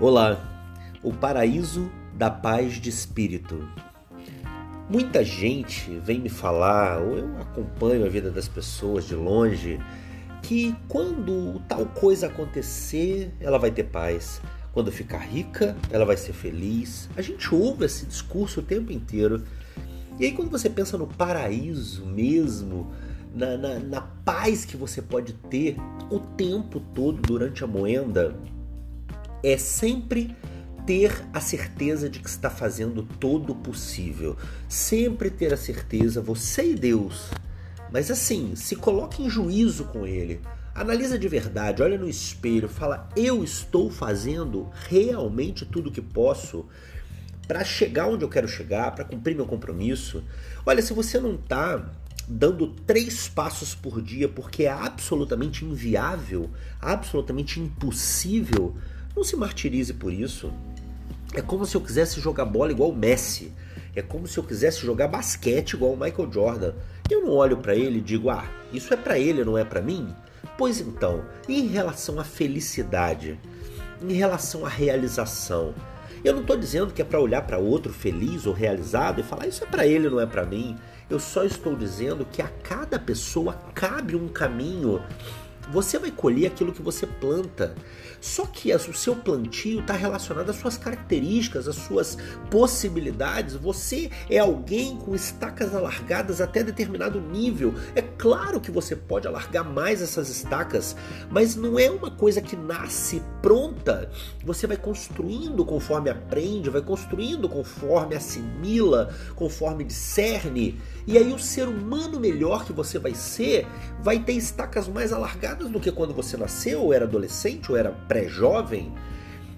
Olá, o paraíso da paz de espírito. Muita gente vem me falar, ou eu acompanho a vida das pessoas de longe, que quando tal coisa acontecer, ela vai ter paz. Quando ficar rica, ela vai ser feliz. A gente ouve esse discurso o tempo inteiro. E aí, quando você pensa no paraíso mesmo, na, na, na paz que você pode ter o tempo todo durante a moenda, é sempre ter a certeza de que está fazendo todo o possível. Sempre ter a certeza, você e Deus. Mas assim, se coloque em juízo com Ele. Analisa de verdade, olha no espelho, fala: eu estou fazendo realmente tudo o que posso para chegar onde eu quero chegar, para cumprir meu compromisso. Olha, se você não está dando três passos por dia porque é absolutamente inviável, absolutamente impossível, não se martirize por isso. É como se eu quisesse jogar bola igual o Messi. É como se eu quisesse jogar basquete igual o Michael Jordan. Eu não olho para ele e digo: "Ah, isso é para ele, não é para mim?" Pois então, em relação à felicidade, em relação à realização, eu não estou dizendo que é para olhar para outro feliz ou realizado e falar isso é para ele, não é para mim. Eu só estou dizendo que a cada pessoa cabe um caminho você vai colher aquilo que você planta. Só que o seu plantio está relacionado às suas características, às suas possibilidades. Você é alguém com estacas alargadas até determinado nível. É claro que você pode alargar mais essas estacas, mas não é uma coisa que nasce pronta. Você vai construindo conforme aprende, vai construindo conforme assimila, conforme discerne. E aí o ser humano melhor que você vai ser vai ter estacas mais alargadas do que quando você nasceu, ou era adolescente, ou era pré-jovem.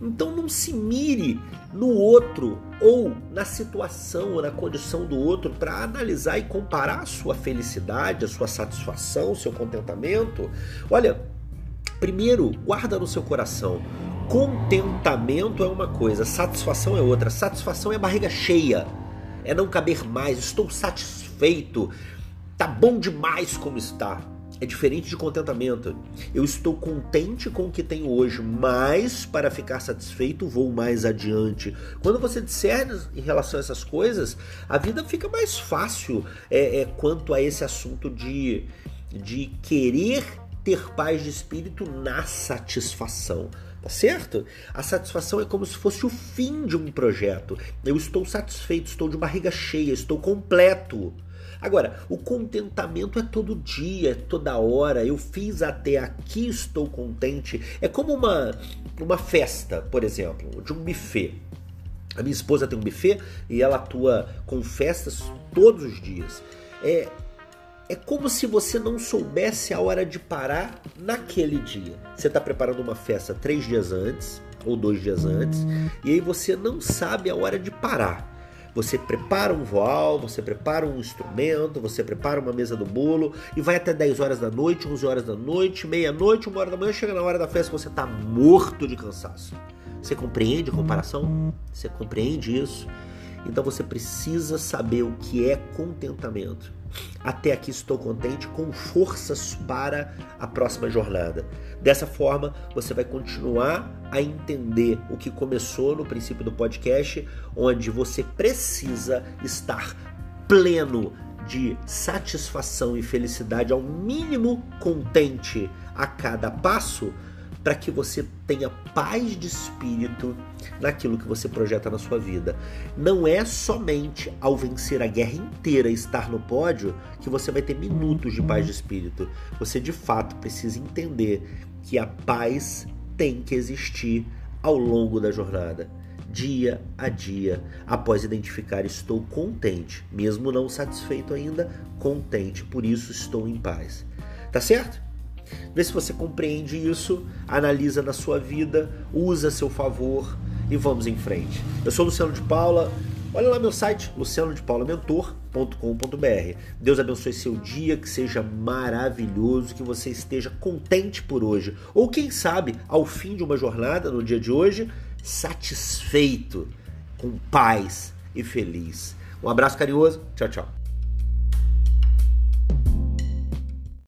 Então não se mire no outro ou na situação ou na condição do outro para analisar e comparar a sua felicidade, a sua satisfação, o seu contentamento. Olha, primeiro, guarda no seu coração. Contentamento é uma coisa, satisfação é outra. Satisfação é barriga cheia, é não caber mais, estou satisfeito, tá bom demais como está é diferente de contentamento. Eu estou contente com o que tenho hoje, mas para ficar satisfeito vou mais adiante. Quando você discerne em relação a essas coisas, a vida fica mais fácil é, é, quanto a esse assunto de, de querer ter paz de espírito na satisfação. Tá certo? A satisfação é como se fosse o fim de um projeto. Eu estou satisfeito, estou de barriga cheia, estou completo. Agora, o contentamento é todo dia, é toda hora. Eu fiz até aqui, estou contente. É como uma, uma festa, por exemplo, de um buffet. A minha esposa tem um buffet e ela atua com festas todos os dias. É, é como se você não soubesse a hora de parar naquele dia. Você está preparando uma festa três dias antes ou dois dias antes e aí você não sabe a hora de parar. Você prepara um voal, você prepara um instrumento, você prepara uma mesa do bolo e vai até 10 horas da noite, 11 horas da noite, meia-noite, uma hora da manhã, chega na hora da festa você está morto de cansaço. Você compreende a comparação? Você compreende isso? Então você precisa saber o que é contentamento. Até aqui estou contente com forças para a próxima jornada. Dessa forma, você vai continuar a entender o que começou no princípio do podcast, onde você precisa estar pleno de satisfação e felicidade, ao mínimo contente a cada passo para que você tenha paz de espírito naquilo que você projeta na sua vida. Não é somente ao vencer a guerra inteira e estar no pódio que você vai ter minutos de paz de espírito. Você de fato precisa entender que a paz tem que existir ao longo da jornada. Dia a dia, após identificar estou contente, mesmo não satisfeito ainda, contente, por isso estou em paz. Tá certo? Vê se você compreende isso, analisa na sua vida, usa a seu favor e vamos em frente. Eu sou Luciano de Paula. Olha lá meu site, lucianodepaulamentor.com.br. Deus abençoe seu dia, que seja maravilhoso, que você esteja contente por hoje. Ou quem sabe, ao fim de uma jornada, no dia de hoje, satisfeito, com paz e feliz. Um abraço carinhoso. Tchau, tchau.